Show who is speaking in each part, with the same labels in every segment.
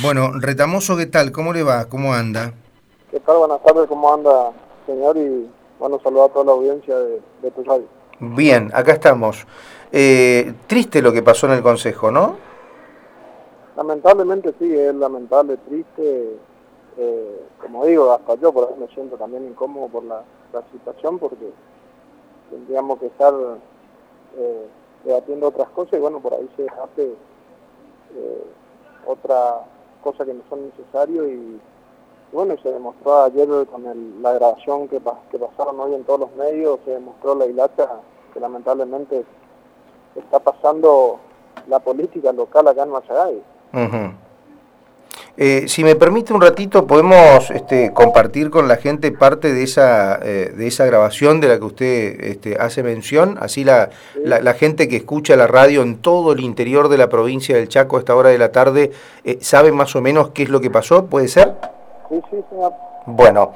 Speaker 1: Bueno, Retamoso, ¿qué tal? ¿Cómo le va? ¿Cómo anda?
Speaker 2: ¿Qué tal? Buenas tardes, ¿cómo anda, señor? Y bueno, saludos a toda la audiencia de, de tu radio.
Speaker 1: Bien, acá estamos. Eh, triste lo que pasó en el Consejo, ¿no?
Speaker 2: Lamentablemente sí, es lamentable, triste. Eh, como digo, hasta yo por ahí me siento también incómodo por la, la situación porque tendríamos que estar eh, debatiendo otras cosas y bueno, por ahí se hace eh, otra cosa que no son necesarias y bueno, se demostró ayer con el- la grabación que, que pasaron hoy en todos los medios, se demostró la hilacha que lamentablemente está pasando la política local acá en Machagay.
Speaker 1: Eh, si me permite un ratito, podemos este, compartir con la gente parte de esa, eh, de esa grabación de la que usted este, hace mención. Así la, la, la gente que escucha la radio en todo el interior de la provincia del Chaco a esta hora de la tarde eh, sabe más o menos qué es lo que pasó, ¿puede ser?
Speaker 2: Sí, sí, señor.
Speaker 1: Bueno,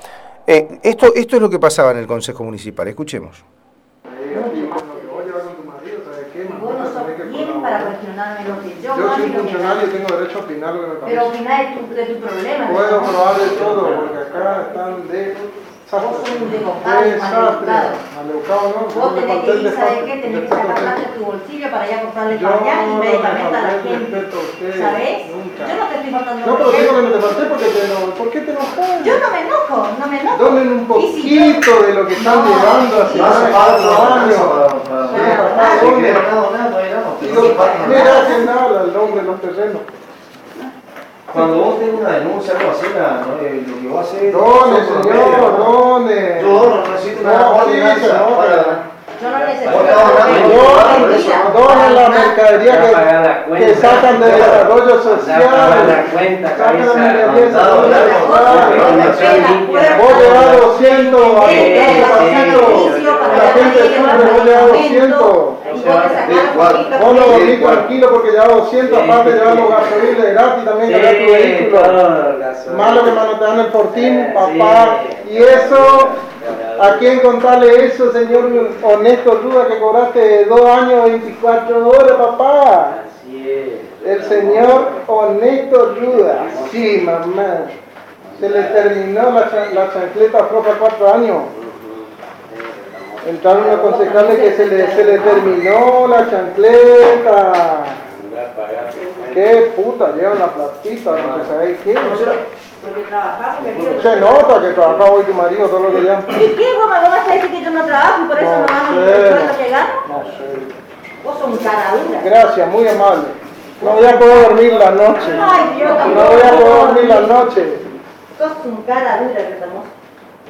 Speaker 1: eh, esto, esto es lo que pasaba en el Consejo Municipal. Escuchemos.
Speaker 3: Vos no sos quién para cuestionarme lo que yo
Speaker 4: soy funcionario y
Speaker 3: no.
Speaker 4: tengo derecho a opinar lo que me
Speaker 3: Pero
Speaker 4: parece.
Speaker 3: opinar de tu, de tu problema.
Speaker 4: Puedo
Speaker 3: ¿no?
Speaker 4: probar de todo, porque acá están de
Speaker 3: Vos sos un desbocado,
Speaker 4: Desastre.
Speaker 3: maleducado.
Speaker 4: Maleducado, ¿no?
Speaker 3: Vos tenés que ir, ¿sabes qué? Tenés que sacar plata de tu bolsillo para ir a comprarle
Speaker 4: Yo
Speaker 3: pañal y
Speaker 4: no me
Speaker 3: medicamento a la gente. ¿Sabes?
Speaker 4: nunca.
Speaker 3: Yo no te estoy faltando
Speaker 4: No, pero digo que no te falté porque te eno- ¿Por qué te enojas?
Speaker 3: Yo no me enojo, no me enojo.
Speaker 4: Donen un poquito de lo que están
Speaker 3: No,
Speaker 4: llevando hace
Speaker 3: sí.
Speaker 4: más años. Digo, Mira quién habla, el hombre de los terrenos.
Speaker 5: Cuando vos tenés una denuncia, algo así, la- no, eh, lo que vos haces.
Speaker 4: Done,
Speaker 5: son por
Speaker 4: señor,
Speaker 5: medio, ¿no?
Speaker 4: done.
Speaker 5: Yo no necesito una
Speaker 4: No,
Speaker 5: ordenanza para.
Speaker 3: Yo no necesito.
Speaker 4: Donen, la mercadería que, que sacan de desarrollo social.
Speaker 6: la cuenta,
Speaker 4: Sacan la mercadería de desarrollo social. Vos llevas 200 a
Speaker 6: sí,
Speaker 4: papito. La gente sufre, vos llevas 200. Vos no dormís tranquilo porque llevas 200,
Speaker 6: Sí,
Speaker 4: aparte
Speaker 6: sí,
Speaker 4: llevas
Speaker 6: sí.
Speaker 4: los gasolines gratis también
Speaker 6: Sí,
Speaker 4: cargar tu vehículo.
Speaker 6: gasolina.
Speaker 4: Malo que manotean el fortín,
Speaker 6: Sí,
Speaker 4: papá.
Speaker 6: sí.
Speaker 4: Y eso, ¿a quién contarle eso, señor honesto duda que cobraste dos años 24 horas, papá?
Speaker 6: Así es.
Speaker 4: El señor honesto Ruda. Sí, mamá. Se le terminó la, cha- la chancleta floja cuatro años. Entraron unos concejales que se le, se le terminó la chancleta. Qué puta, llevan la platita, no sabe qué.
Speaker 3: Porque quiero-
Speaker 4: Se nota que trabaja hoy tu marido todos los días.
Speaker 3: ¿Y qué, Goma? ¿No vas a decir que yo no trabajo y por eso no, el sueldo
Speaker 4: no.
Speaker 3: que gano?
Speaker 4: No sé.
Speaker 3: Vos sos un cara dura.
Speaker 4: Gracias, muy amable. No voy a poder dormir la noche.
Speaker 3: Ay, yo
Speaker 4: No voy a poder dormir la noche.
Speaker 3: Sos un cara dura, Retamoso.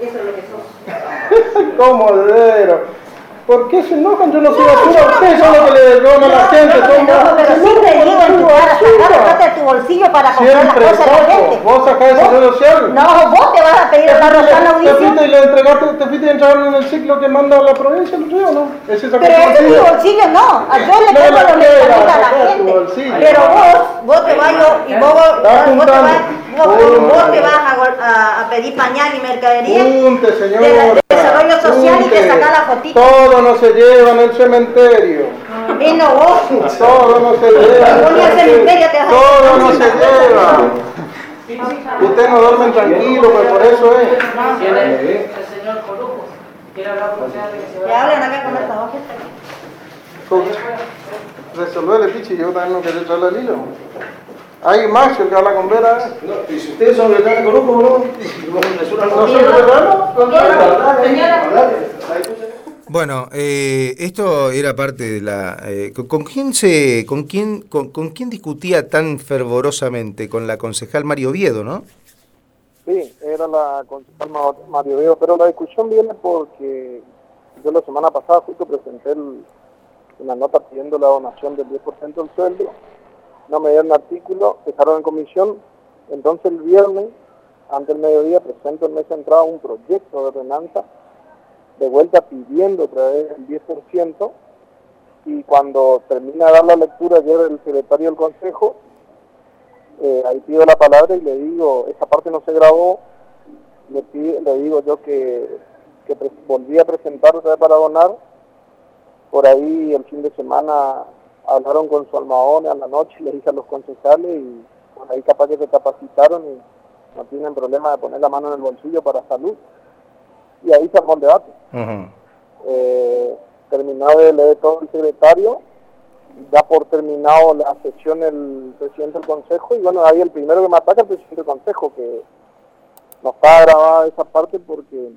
Speaker 3: Eso es lo que sos.
Speaker 4: Comodero. ¿Por qué se enojan? Yo no soy
Speaker 3: No,
Speaker 4: basura.
Speaker 3: no
Speaker 4: Ustedes son los que le roban a la
Speaker 3: No,
Speaker 4: gente.
Speaker 3: no
Speaker 4: son más-
Speaker 3: pero
Speaker 4: se
Speaker 3: siempre
Speaker 4: enojan
Speaker 3: digo en tu cara, sacar de tu bolsillo para comprar las
Speaker 4: Siempre
Speaker 3: cosas a la gente.
Speaker 4: ¿Vos sacás el seguro social?
Speaker 3: No, vos te vas a pedir a la Rosana
Speaker 4: Te fuiste
Speaker 3: audición.
Speaker 4: y le entregaste, te fuiste y entraron en el ciclo que manda la provincia el río, ¿no? Ese
Speaker 3: Pero ese es mi
Speaker 4: bolsillo.
Speaker 3: no. A Yo le
Speaker 4: No
Speaker 3: tengo los medicamentos a la gente. Pero vos, vos te vas, y vos, vos te vas,
Speaker 4: juntando.
Speaker 3: vos, vos te vas a, gol- a- a pedir pañal y mercadería.
Speaker 4: Junte,
Speaker 3: de,
Speaker 4: señora.
Speaker 3: de desarrollo social y te saca la fotito.
Speaker 4: Todo no se lleva en el cementerio.
Speaker 3: Vino vos.
Speaker 4: Todo no se lleva.
Speaker 3: Cementerio te vas
Speaker 4: Todo no se lleva. Usted no duerme tranquilo, pues por eso es.
Speaker 6: ¿Quién es?
Speaker 7: El señor Corujo. ¿Quiere hablar con usted vaya?
Speaker 3: hablen acá con esta hoja.
Speaker 4: Resolver el pichi, yo también no quiero echarle al hilo. Hay macho que habla con Vera. ¿eh?
Speaker 5: No, y si ustedes son veteranos con ¿no? ¿Les una
Speaker 4: ¿No soy veterano?
Speaker 1: Bueno, eh, esto era parte de la... eh, ¿con, quién se, con quién, con, con quién discutía tan fervorosamente? Con la concejal Mario Oviedo, ¿no?
Speaker 2: Sí, era la concejal Ma- Mario Veo, pero la discusión viene porque yo la semana pasada justo presenté el- una nota pidiendo la donación del 10% del sueldo, no me dieron artículo, dejaron en comisión, entonces el viernes, antes del mediodía, presento en mesa entrada un proyecto de ordenanza, de vuelta pidiendo otra vez el 10%, y cuando termina de dar la lectura ayer el secretario del Consejo, eh, ahí pido la palabra y le digo, esa parte no se grabó, le, pido- le digo yo que, que volví a presentar otra vez para donar, por ahí el fin de semana hablaron con su almahón a la noche, le dije a los concejales y pues ahí capaz que se capacitaron y no tienen problema de poner la mano en el bolsillo para salud. Y ahí se armó el debate. Eh, terminado de leer todo el secretario, da por terminado la sesión el presidente del consejo y bueno, ahí el primero que me ataca es el presidente del consejo, que no está grabada esa parte porque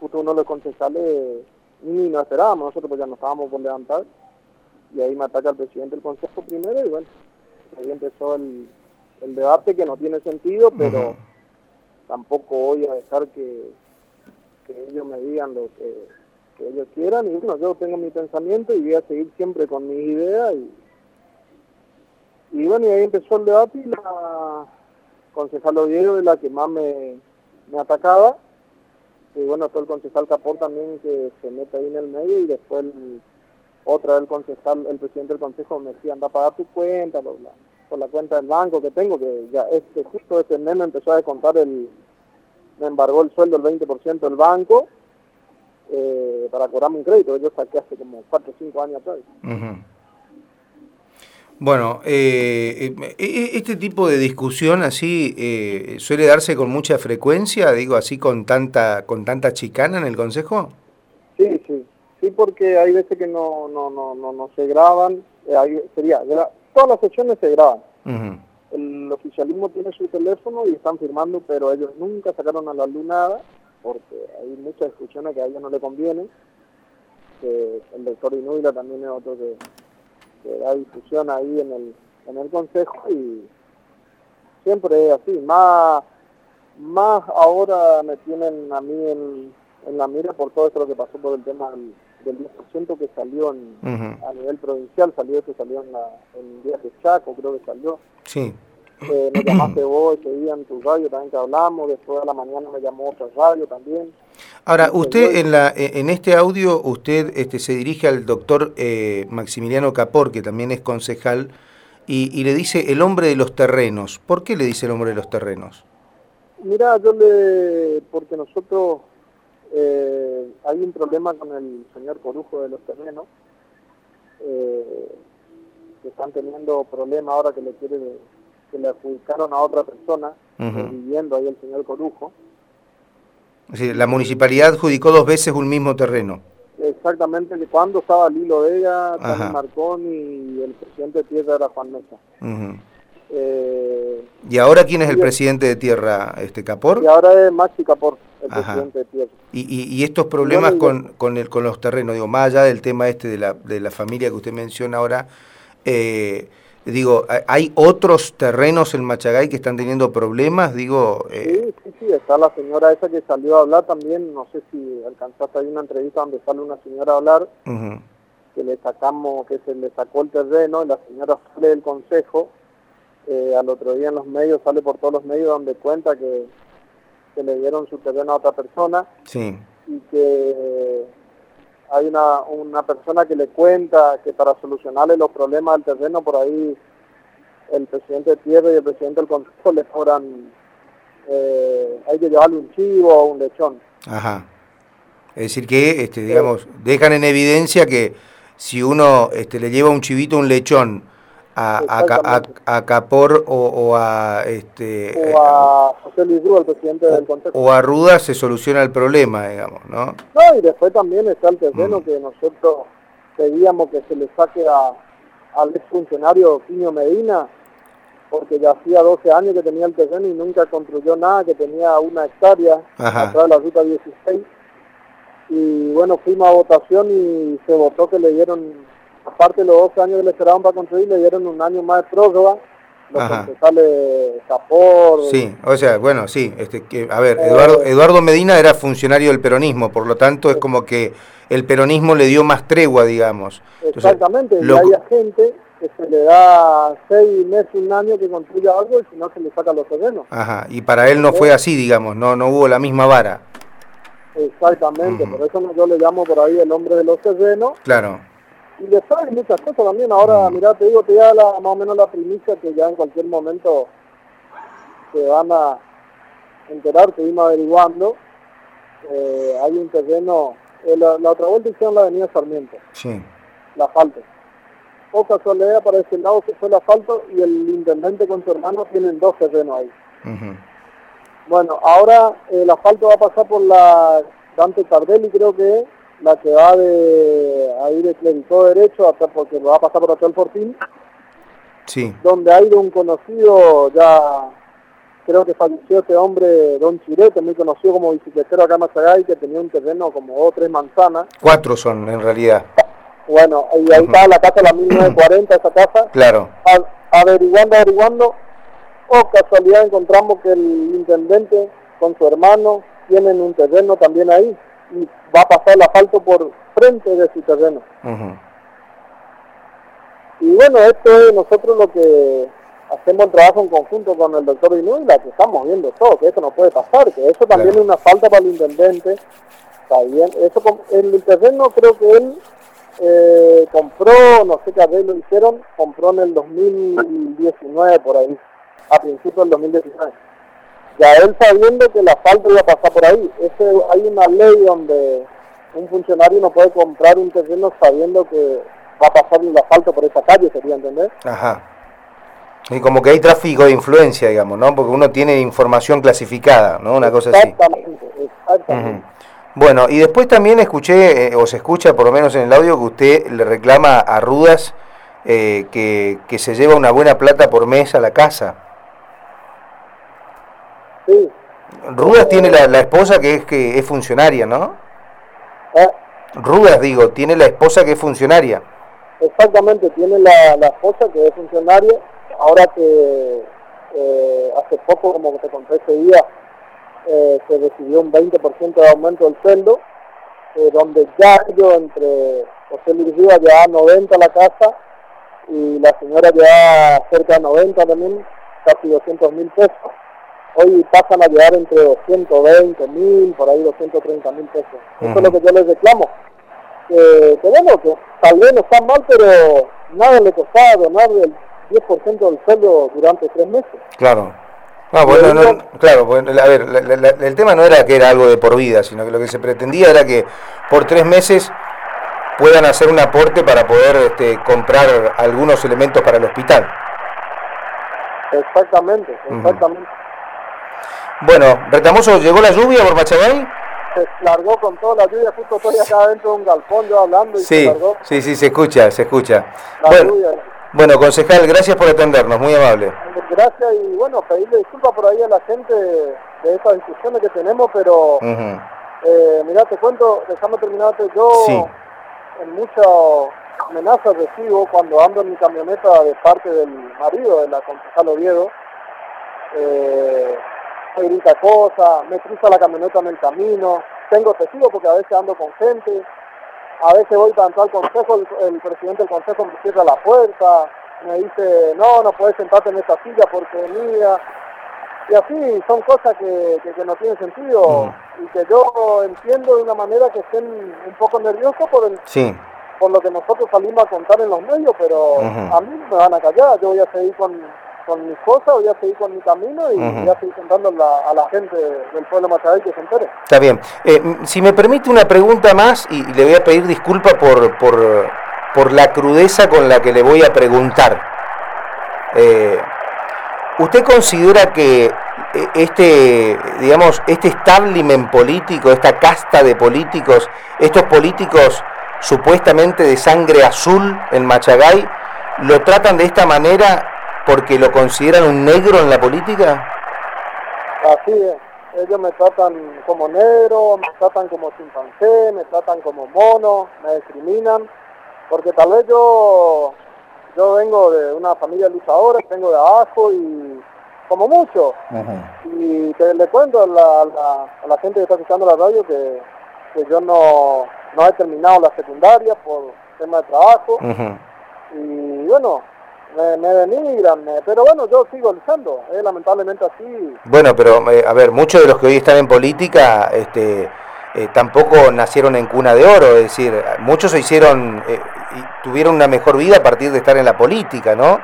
Speaker 2: justo uno de los concejales ni nos esperábamos, nosotros pues ya nos estábamos por levantar y ahí me ataca el presidente del consejo primero y bueno, ahí empezó el, el debate que no tiene sentido, pero tampoco voy a dejar que, que ellos me digan lo que, que ellos quieran. Y bueno, yo tengo mi pensamiento y voy a seguir siempre con mis ideas y, y bueno, y ahí empezó el debate y la concejal Oviedo es la que más me, me atacaba. Y bueno, todo el concejal Capor también que se mete ahí en el medio y después el- otra del concejal, el presidente del consejo me decía, anda a pagar tu cuenta por la, por la cuenta del banco que tengo, que ya este justo este mes me empezó a descontar el, me embargó el sueldo el 20% del banco eh, para cobrarme un crédito que yo saqué hace como 4 o 5 años atrás.
Speaker 1: Ujú. Bueno, eh, eh, eh, este tipo de discusión así eh, suele darse con mucha frecuencia, digo así con tanta con tanta chicana en el consejo.
Speaker 2: Sí, sí, sí, porque hay veces que no no no no, no se graban, eh, hay- sería, gra- todas las sesiones se graban. El oficialismo tiene su teléfono y están firmando, pero ellos nunca sacaron a la luz nada, porque hay muchas discusiones que a ellos no le convienen. Que el doctor Inúbila también es otro que, que da discusión ahí en el, en el consejo y siempre es así. Más, más ahora me tienen a mí en, en la mira por todo esto lo que pasó por el tema del, del 10% que salió en, a nivel provincial, salió que salió en, la, en Díaz de Chaco, creo que salió.
Speaker 1: Sí.
Speaker 2: Eh, me llamaste vos ese día en tu radio también que hablamos, después de la mañana me llamó otra radio también.
Speaker 1: Ahora,
Speaker 2: Sí,
Speaker 1: usted en la en este audio usted este se dirige al doctor eh, Maximiliano Capor, que también es concejal, y, y le dice el hombre de los terrenos. ¿Por qué le dice el hombre de los terrenos?
Speaker 2: Mira, yo le, porque nosotros eh, hay un problema con el señor Corujo de los terrenos, eh, que están teniendo problemas ahora que le quiere, que le adjudicaron a otra persona, viviendo ahí el señor Corujo.
Speaker 1: Decir, la municipalidad adjudicó dos veces un mismo terreno.
Speaker 2: Exactamente, cuando estaba Lilo Vega. Tony Marconi y el presidente de tierra era Juan Mesa.
Speaker 1: Ujú.
Speaker 2: Eh,
Speaker 1: ¿Y ahora quién es el
Speaker 2: Sí.
Speaker 1: presidente de tierra, este Capor?
Speaker 2: y ahora es Maxi Capor, el
Speaker 1: Ajá.
Speaker 2: presidente.
Speaker 1: Y, y- y estos problemas con, con, el, con los terrenos, digo, más allá del tema este de la, de la familia que usted menciona ahora, eh, digo, ¿hay- ¿hay otros terrenos en Machagay que están teniendo problemas? Digo, eh,
Speaker 2: Sí, sí, sí, está la señora esa que salió a hablar también, no sé si alcanzaste ahí una entrevista donde sale una señora a hablar, que le sacamos, que se le sacó el terreno, y la señora sale del consejo, eh, al otro día en los medios, sale por todos los medios donde cuenta que, que le dieron su terreno a otra persona,
Speaker 1: sí,
Speaker 2: y que hay una, una persona que le cuenta que para solucionarle los problemas del terreno por ahí el presidente de tierra y el presidente del consejo le cobran eh, hay que llevarle un chivo o un lechón.
Speaker 1: Ajá. Es decir que, este, digamos, dejan en evidencia que si uno este, le lleva un chivito, un lechón a, a, a- Capor o, o a este
Speaker 2: o a José Luis Rúa, el presidente del consejo
Speaker 1: o a Ruda se soluciona el problema, digamos, ¿no?
Speaker 2: no y después también está el terreno
Speaker 1: Mm.
Speaker 2: que nosotros pedíamos que se le saque a, al exfuncionario Quinio Medina porque ya hacía 12 años que tenía el terreno y nunca construyó nada, que tenía una hectárea
Speaker 1: Ajá.
Speaker 2: atrás de la ruta 16. Y bueno, fuimos a votación y se votó que le dieron, aparte los 12 años que le esperaban para construir, le dieron un año más de prórroga. Los concejales Capor,
Speaker 1: Sí, o sea, bueno, sí, este, que, a ver, Eduardo,
Speaker 2: Eh,
Speaker 1: Eduardo Medina era funcionario del peronismo, por lo tanto es como que el peronismo le dio más tregua, digamos. Entonces,
Speaker 2: exactamente,
Speaker 1: lo-
Speaker 2: y hay gente que se le da seis meses, un año que construya algo y si no se le saca los terrenos.
Speaker 1: Ajá, y para él no fue así, digamos, no, no hubo la misma vara,
Speaker 2: Exactamente, por eso yo le llamo por ahí el hombre de los terrenos.
Speaker 1: claro.
Speaker 2: Y después hay muchas cosas también. Ahora, mira, te digo, te da la, más o menos la primicia que ya en cualquier momento se van a enterar, seguimos averiguando. Eh, hay un terreno, eh, la, la otra vuelta hicieron la avenida Sarmiento,
Speaker 1: Sí,
Speaker 2: la falta. o casualidad para ese lado se fue el asfalto y el intendente con su hermano tienen dos terrenos ahí. Bueno, ahora el asfalto va a pasar por la Dante Tardelli, creo que la que va de ahí de Clericó derecho, hasta porque va a pasar por Hotel Fortín,
Speaker 1: Sí.
Speaker 2: donde hay de un conocido, ya creo que falleció este hombre, Don Chirete, muy conocido como bicicletero acá en Mazagay, que tenía un terreno como dos o tres manzanas.
Speaker 1: Cuatro son en realidad.
Speaker 2: Bueno, y ahí está la casa, la 1940, esa casa.
Speaker 1: Claro.
Speaker 2: A- averiguando, averiguando, o casualidad encontramos que el intendente con su hermano tienen un terreno también ahí y va a pasar el asfalto por frente de su terreno. Y bueno, esto es nosotros lo que hacemos el trabajo en conjunto con el doctor Dinú y la que estamos viendo todo, que eso no puede pasar, que eso también
Speaker 1: Claro.
Speaker 2: es una falta para el intendente. Está bien, eso com- el terreno creo que él eh, compró, no sé qué arreglo hicieron, compró en el 2019 por ahí, a principios del 2019. Ya él sabiendo que el asfalto iba a pasar por ahí, ese, hay una ley donde un funcionario no puede comprar un terreno sabiendo que va a pasar el asfalto por esa calle, sería entender.
Speaker 1: Ajá. Y como que hay tráfico de influencia, digamos, ¿no? Porque uno tiene información clasificada, ¿no? Una cosa así.
Speaker 2: Exactamente, exactamente.
Speaker 1: Bueno, y después también escuché, eh, o se escucha por lo menos en el audio, que usted le reclama a Rudas eh, que, que se lleva una buena plata por mes a la casa.
Speaker 2: Sí,
Speaker 1: Rudas tiene la, la esposa que es que es funcionaria, ¿no?
Speaker 2: eh,
Speaker 1: Rudas, digo, tiene la esposa que es funcionaria.
Speaker 2: exactamente, tiene la, la esposa que es funcionaria, ahora que eh, hace poco, como que te conté ese día, eh, se decidió un 20% de aumento del sueldo, eh, donde ya yo entre José Luis Rivas ya 90 la casa y la señora ya cerca de 90 también, casi 200 mil pesos. Hoy pasan a llegar entre 220 mil, por ahí 230 mil pesos. Eso
Speaker 1: Ujú.
Speaker 2: es lo que yo les reclamo. Que, que bueno, que tal vez no está mal, pero nada le costaba donar el 10% del sueldo durante tres meses.
Speaker 1: Claro. No, bueno, no, no, claro, bueno, a ver, la- el tema no era que era algo de por vida, sino que lo que se pretendía era que por tres meses puedan hacer un aporte para poder este, comprar algunos elementos para el hospital.
Speaker 2: Exactamente, exactamente.
Speaker 1: Bueno, Retamoso, ¿llegó la lluvia por Machagay?
Speaker 2: Se largó con toda la lluvia, justo estoy acá dentro de un galpón yo hablando y se
Speaker 1: Sí,
Speaker 2: largó
Speaker 1: sí, sí, se escucha, se escucha.
Speaker 2: la
Speaker 1: Bueno,
Speaker 2: lluvia.
Speaker 1: bueno, concejal, gracias por atendernos, muy amable.
Speaker 2: Gracias y bueno, pedirle disculpas por ahí a la gente de estas discusiones que tenemos, pero
Speaker 1: Ujú.
Speaker 2: eh, mira, te cuento, déjame terminarte, yo
Speaker 1: Sí.
Speaker 2: en muchas amenazas recibo cuando ando en mi camioneta de parte del marido de la concejal Oviedo, eh, me grita cosas, me cruza la camioneta en el camino, tengo testigos porque a veces ando con gente, a veces voy entrar al consejo, el, el presidente del consejo me cierra la puerta, me dice, no, no puedes sentarte en esta silla porque es mía. Y así son cosas que, que, que no tienen sentido y que yo entiendo de una manera que estén un poco nerviosos por, el,
Speaker 1: Sí,
Speaker 2: por lo que nosotros salimos a contar en los medios, pero
Speaker 1: Ujú.
Speaker 2: a mí me van a callar, yo voy a seguir con, con mis cosas, voy a seguir con mi camino y
Speaker 1: Ujú.
Speaker 2: voy a seguir contando a la gente del pueblo Machabay que se entere.
Speaker 1: está bien. Eh, si me permite una pregunta más, y le voy a pedir disculpa por, por, por la crudeza con la que le voy a preguntar. Eh, ¿Usted considera que eh, este, digamos, este establishment político, esta casta de políticos, estos políticos supuestamente de sangre azul en Machagay, lo tratan de esta manera porque lo consideran un negro en la política?
Speaker 2: Así es, ellos me tratan como negro, me tratan como chimpancé, me tratan como mono, me discriminan, porque tal vez yo, yo vengo de una familia luchadora, vengo de abajo y como mucho, y te, le cuento a la, la- a la gente que está escuchando la radio que, que yo no, no he terminado la secundaria por tema de trabajo, y bueno, me, me denigran, me- pero bueno, yo sigo luchando, es lamentablemente así,
Speaker 1: Bueno, pero eh, a ver, muchos de los que hoy están en política este, eh, tampoco nacieron en cuna de oro, es decir, muchos se hicieron eh, y tuvieron una mejor vida a partir de estar en la política, ¿no?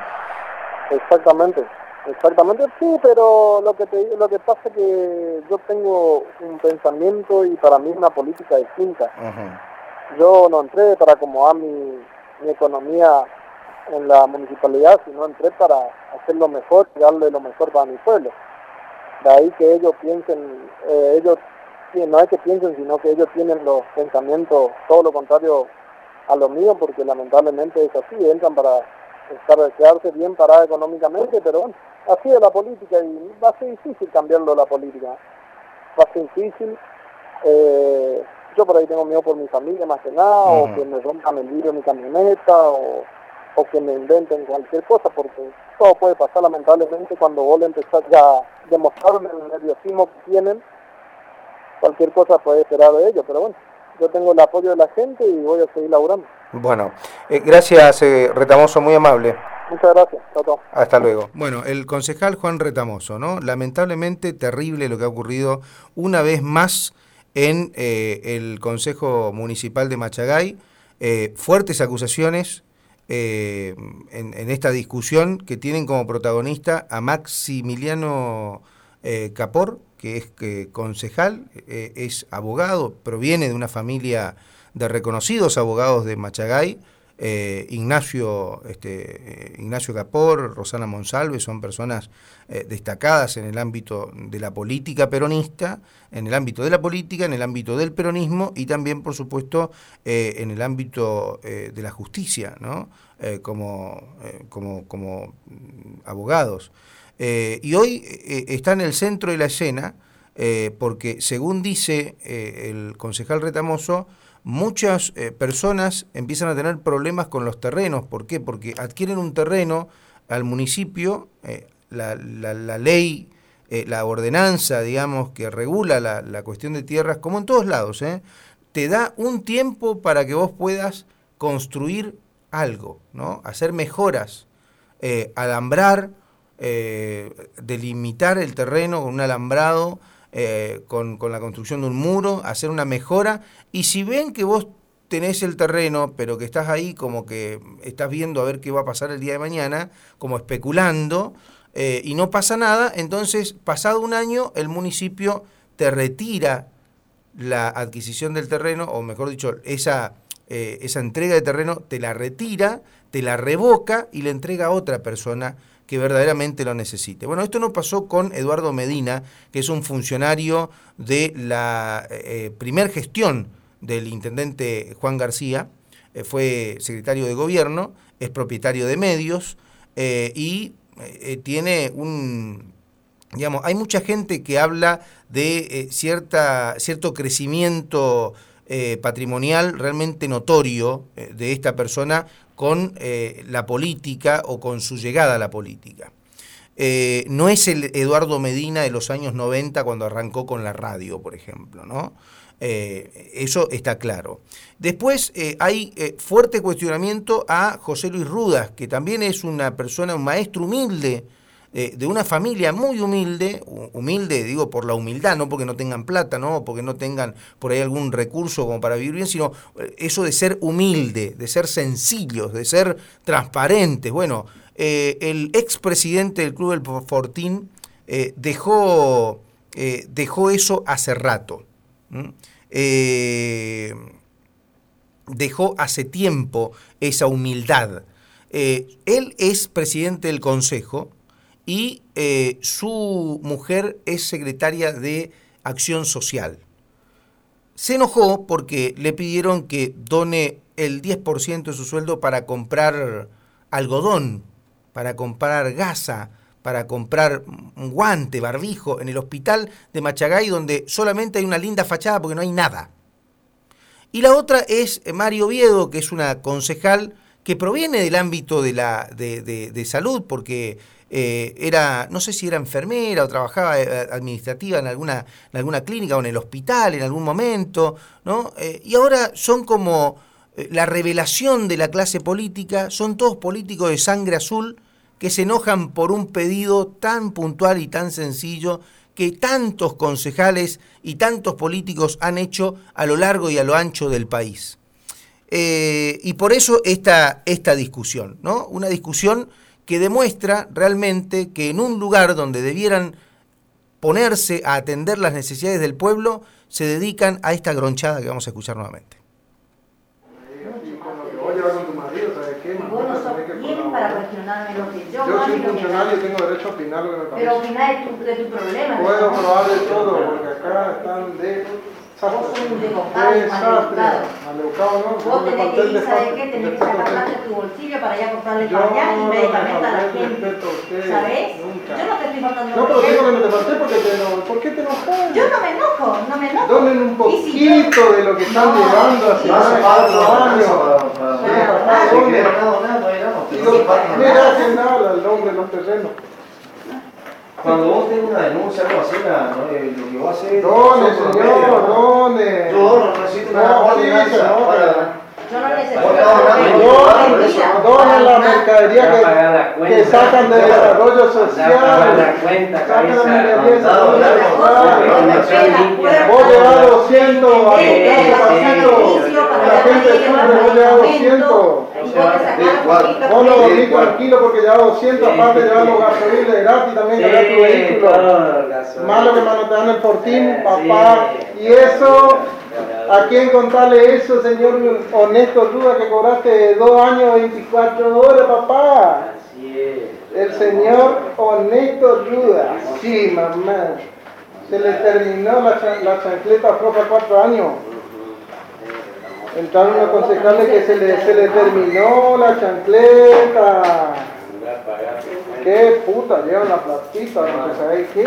Speaker 2: Exactamente, exactamente, sí, pero lo que te, lo que pasa es que yo tengo un pensamiento y para mí una política distinta. Yo no entré para acomodar mi, mi economía en la municipalidad, sino entré para hacer lo mejor darle lo mejor para mi pueblo. De ahí que ellos piensen, eh, ellos no es que piensen, sino que ellos tienen los pensamientos todo lo contrario a lo mío, porque lamentablemente es así, entran para estar, quedarse bien parada económicamente, pero bueno, así es la política y va a ser difícil cambiarlo la política, va a ser difícil. Eh, yo por ahí tengo miedo por mi familia más que nada, o que me rompan el vidrio mi camioneta, o, o que me inventen cualquier cosa, porque todo puede pasar lamentablemente cuando vos le empezás ya a demostrar el nerviosismo que tienen, cualquier cosa puede esperar de ellos, pero bueno, yo tengo el apoyo de la gente y voy a seguir laburando.
Speaker 1: Bueno, eh, gracias eh, Retamoso, muy amable.
Speaker 2: Muchas gracias. Chao.
Speaker 1: Hasta luego. Bueno, el concejal Juan Retamoso, ¿no? Lamentablemente terrible lo que ha ocurrido una vez más en eh, el Consejo Municipal de Machagay. Eh, fuertes acusaciones eh, en, esta discusión que tienen como protagonista a Maximiliano eh, Capor, que es concejal, eh, es abogado, proviene de una familia de reconocidos abogados de Machagay. Eh, Ignacio, este, eh, Ignacio Capor, Rosana Monsalve son personas eh, destacadas en el ámbito de la política peronista, en el ámbito de la política, en el ámbito del peronismo y también, por supuesto, en el ámbito de la justicia, ¿no? Como, como, como abogados. Y hoy está en el centro de la escena porque, según dice el concejal Retamoso, muchas eh, personas empiezan a tener problemas con los terrenos. ¿Por qué? Porque adquieren un terreno al municipio, eh, la, ley, eh, la ordenanza, digamos, que regula la, la cuestión de tierras, como en todos lados, te da un tiempo para que vos puedas construir algo, ¿no? hacer mejoras, alambrar, delimitar el terreno con un alambrado, eh, con, la construcción de un muro, hacer una mejora, y si ven que vos tenés el terreno, pero que estás ahí como que estás viendo a ver qué va a pasar el día de mañana, como especulando, eh, y no pasa nada, entonces pasado un año el municipio te retira la adquisición del terreno, o mejor dicho, esa, eh, esa entrega de terreno te la retira, te la revoca y le entrega a otra persona que verdaderamente lo necesite. Bueno, esto no pasó con Eduardo Medina, que es un funcionario de la eh, primer gestión del intendente Juan García, eh, fue secretario de gobierno, es propietario de medios eh, y eh, tiene un, digamos, hay mucha gente que habla de eh, cierta, cierto crecimiento eh, patrimonial realmente notorio eh, de esta persona con eh, la política o con su llegada a la política. Eh, no es el Eduardo Medina de los años 90 cuando arrancó con la radio, por ejemplo, ¿no? Eh, eso está claro. Después hay fuerte cuestionamiento a José Luis Rudas, que también es una persona, un maestro humilde, eh, de una familia muy humilde, hu- humilde digo por la humildad, no porque no tengan plata, no porque no tengan por ahí algún recurso como para vivir bien, sino eh, eso de ser humilde, de ser sencillos, de ser transparentes. Bueno, eh, el expresidente del Club del Fortín eh, dejó, eh, dejó eso hace rato. dejó hace tiempo esa humildad. Él es presidente del Consejo y eh, su mujer es secretaria de Acción Social. Se enojó porque le pidieron que done el 10% de su sueldo para comprar algodón, para comprar gasa, para comprar un guante, barbijo, en el hospital de Machagay, donde solamente hay una linda fachada porque no hay nada. Y la otra es Mario Oviedo, que es una concejal que proviene del ámbito de, la, de- de salud, porque eh, era, no sé si era enfermera o trabajaba eh, administrativa en alguna, en alguna clínica o en el hospital en algún momento, ¿no? Eh, y ahora son como la revelación de la clase política, son todos políticos de sangre azul que se enojan por un pedido tan puntual y tan sencillo que tantos concejales y tantos políticos han hecho a lo largo y a lo ancho del país. Y por eso esta, esta discusión, ¿no? Una discusión que demuestra realmente que en un lugar donde debieran ponerse a atender las necesidades del pueblo, se dedican a esta gronchada que vamos a escuchar nuevamente.
Speaker 4: Con lo que
Speaker 3: yo
Speaker 4: Yo soy funcionario y tengo derecho a opinar lo que me
Speaker 3: Pero
Speaker 4: parece.
Speaker 3: opinar de tu, de tu problema.
Speaker 4: Puedo
Speaker 3: ¿no?
Speaker 4: probar de todo, porque acá están de
Speaker 3: Un
Speaker 4: ¿no?
Speaker 3: Vos tenés que ir, ¿sabes
Speaker 4: desastre-
Speaker 3: qué? Tenés que sacar plata de tu bolsillo para ir a comprarle
Speaker 4: Yo
Speaker 3: pañal y
Speaker 4: no
Speaker 3: medicamentos a la gente. Yo no te estoy faltando
Speaker 4: No, pero digo que me te falté porque te eno- ¿Por qué te enojas?
Speaker 3: Yo no me enojo, no me enojo.
Speaker 4: Donen un poquito de lo que están
Speaker 3: No,
Speaker 4: llevando
Speaker 5: Paso,
Speaker 4: cuatro años.
Speaker 5: nada, no hay nada, pero
Speaker 4: Digo,
Speaker 5: no Cuando vos tengas una denuncia, algo así, no, eh, lo que vos haces.
Speaker 4: Done,
Speaker 5: son por
Speaker 4: señor.
Speaker 5: Yo no necesito una ordenanza para.
Speaker 3: Yo no necesito.
Speaker 4: Donen, la mercadería que, que sacan de desarrollo social.
Speaker 6: la cuenta,
Speaker 4: Sacan la mercadería de desarrollo social. Vos llevas 200 a
Speaker 3: para
Speaker 4: La gente sufre, vos llevas
Speaker 3: momento,
Speaker 4: 200.
Speaker 3: Y vos te con
Speaker 4: dormís tranquilo porque llevas 200,
Speaker 6: Sí,
Speaker 4: aparte llevas los gasolines gratis también cargar tu vehículo.
Speaker 6: gasolina.
Speaker 4: Malo que manotean el fortín,
Speaker 6: Eh,
Speaker 4: papá. Y eso, ¿a quién contarle eso, señor honesto duda que cobraste dos años 24 horas, papá?
Speaker 6: Así es.
Speaker 4: El señor honesto duda. Sí, mamá. Se le terminó la, la chancleta floja cuatro años. Entraron a aconsejarle que se le, se le terminó la chancleta. Qué puta, llevan la platita, no sé qué.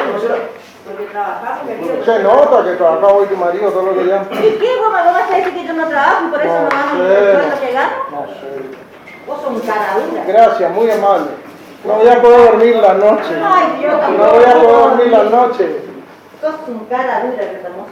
Speaker 3: Porque
Speaker 4: Se nota que trabaja hoy tu marido todo lo que llaman.
Speaker 3: ¿Y qué, vos me vas a decir que yo no trabajo y por eso no,
Speaker 4: No
Speaker 3: gano el sueldo
Speaker 4: no.
Speaker 3: que gano?
Speaker 4: No sé.
Speaker 3: Vos sos un cara dura.
Speaker 4: Gracias, muy amable. No voy a poder dormir la noche.
Speaker 3: Ay, yo
Speaker 4: No voy a poder dormir la noche.
Speaker 3: Sos un cara dura, que estamos.